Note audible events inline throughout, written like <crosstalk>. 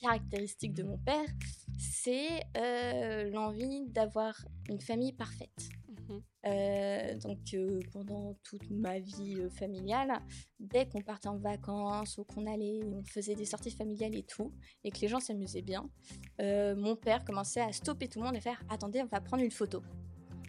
caractéristique de mon père, c'est l'envie d'avoir une famille parfaite. Mmh donc pendant toute ma vie familiale, dès qu'on partait en vacances ou qu'on allait, on faisait des sorties familiales et tout, et que les gens s'amusaient bien, mon père commençait à stopper tout le monde et faire attendez, on va prendre une photo.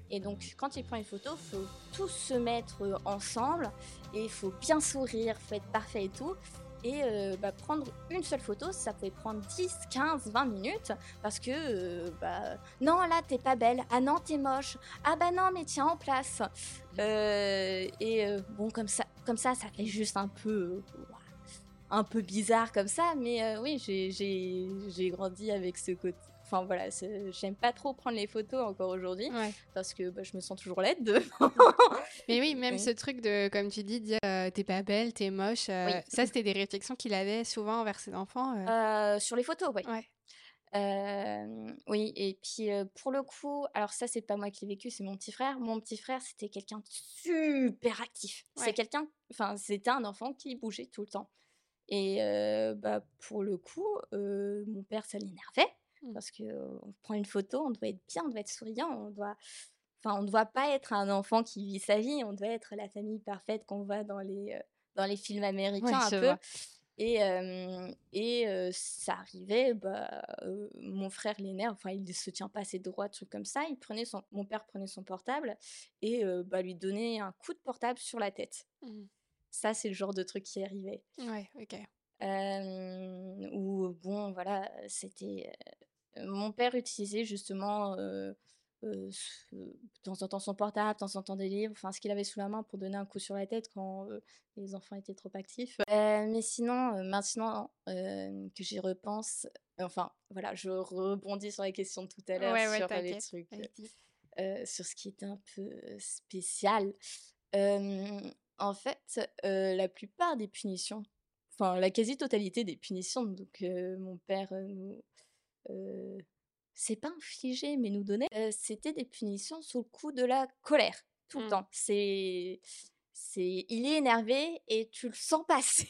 Et donc, quand il prend une photo, il faut tous se mettre ensemble et il faut bien sourire, faut être parfait et tout. Et euh, bah, prendre une seule photo, ça pouvait prendre 10, 15, 20 minutes parce que, euh, bah, non, là, t'es pas belle. Ah non, t'es moche. Ah bah non, mais tiens en place. Euh, et bon, comme ça, comme ça, ça fait juste un peu. un peu bizarre comme ça, mais oui, j'ai grandi avec ce côté, Enfin voilà, j'aime pas trop prendre les photos encore aujourd'hui parce que bah, je me sens toujours laide. <laughs> Mais oui, <laughs> même ce truc de, comme tu dis, dire euh, t'es pas belle, t'es moche, euh, ça c'était des réflexions qu'il avait souvent envers ses enfants. Euh. sur les photos, oui. oui, et puis pour le coup, alors ça c'est pas moi qui l'ai vécu, c'est mon petit frère. Mon petit frère c'était quelqu'un de super actif. C'est quelqu'un, enfin c'était un enfant qui bougeait tout le temps. Et bah, pour le coup, mon père ça l'énervait Mmh. Parce qu'on prend une photo, on doit être bien, on doit être souriant, on doit. Enfin, on ne doit pas être un enfant qui vit sa vie, on doit être la famille parfaite qu'on voit dans les, dans les films américains un peu. Et, et ça arrivait, bah, mon frère l'énerve, enfin il ne se tient pas assez droit, trucs comme ça. Il prenait son, mon père prenait son portable et bah, lui donnait un coup de portable sur la tête. Mmh. Ça, c'est le genre de truc qui arrivait. Ouais, ok. ou bon, voilà, c'était mon père utilisait justement de temps en temps son portable, de temps en temps des livres, enfin ce qu'il avait sous la main pour donner un coup sur la tête quand les enfants étaient trop actifs. mais sinon, maintenant que j'y repense, enfin voilà, je rebondis sur la question de tout à l'heure sur les trucs, sur ce qui était un peu spécial. en fait, la plupart des punitions, enfin la quasi-totalité des punitions, donc mon père nous c'est pas infligé, mais nous donner, c'était des punitions sous le coup de la colère, tout le mmh. temps. C'est, c'est, il est énervé et tu le sens passer.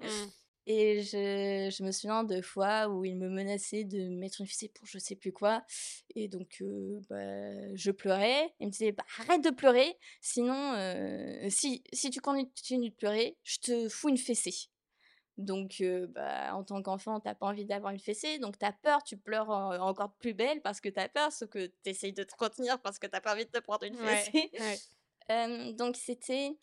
Mmh. <laughs> Et je, je, me souviens de fois où il me menaçait de mettre une fessée pour je sais plus quoi. Et donc, bah, je pleurais. Il me disait bah, arrête de pleurer, sinon, si, si tu continues de pleurer, je te fous une fessée. Donc, bah, en tant qu'enfant, t'as pas envie d'avoir une fessée, donc t'as peur, tu pleures encore plus belle parce que t'as peur, sauf que t'essayes de te retenir parce que t'as pas envie de te prendre une fessée. <laughs> donc, c'était.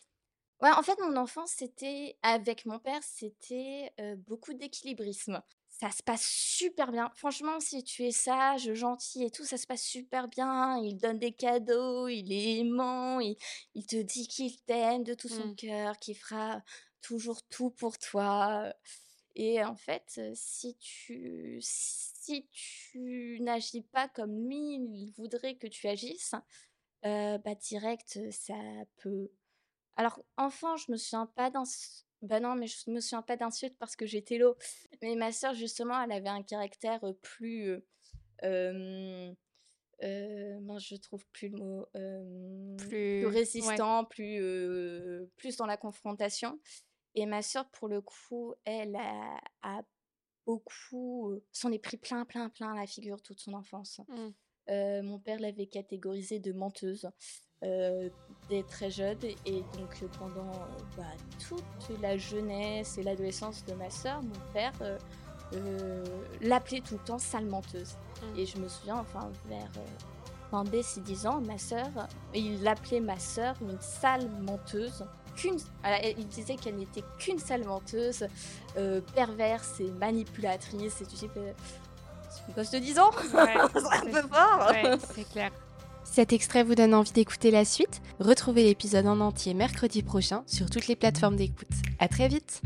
Ouais, en fait, mon enfance, c'était. Avec mon père, c'était beaucoup d'équilibrisme. Ça se passe super bien. Franchement, si tu es sage, gentil et tout, ça se passe super bien. Il donne des cadeaux, il est aimant, il, il te dit qu'il t'aime de tout son mmh. cœur, qu'il fera toujours tout pour toi. Et en fait, si tu, si tu n'agis pas comme lui, il voudrait que tu agisses, bah direct, ça peut. Alors, enfant, je me souviens pas d'un. Bah non, mais je me souviens pas d'insulte parce que j'étais l'eau. Mais ma sœur, justement, elle avait un caractère plus. Euh, je trouve plus le mot. plus, résistant, plus, plus dans la confrontation. Et ma sœur, pour le coup, elle a, beaucoup. s'en est pris plein, plein, plein la figure toute son enfance. Mmh. mon père l'avait catégorisée de menteuse dès très jeune. Et donc, pendant bah, toute la jeunesse et l'adolescence de ma sœur, mon père l'appelait tout le temps sale menteuse. Mmh. Et je me souviens, enfin, vers. pendant dès ses 10 ans, ma sœur, il l'appelait ma sœur une sale menteuse il disait qu'elle n'était qu'une sale menteuse, euh, perverse et manipulatrice. Et tu sais, c'est une gosse de 10 ans C'est un peu fort c'est clair. Cet extrait vous donne envie d'écouter la suite? Retrouvez l'épisode en entier mercredi prochain sur toutes les plateformes d'écoute. À très vite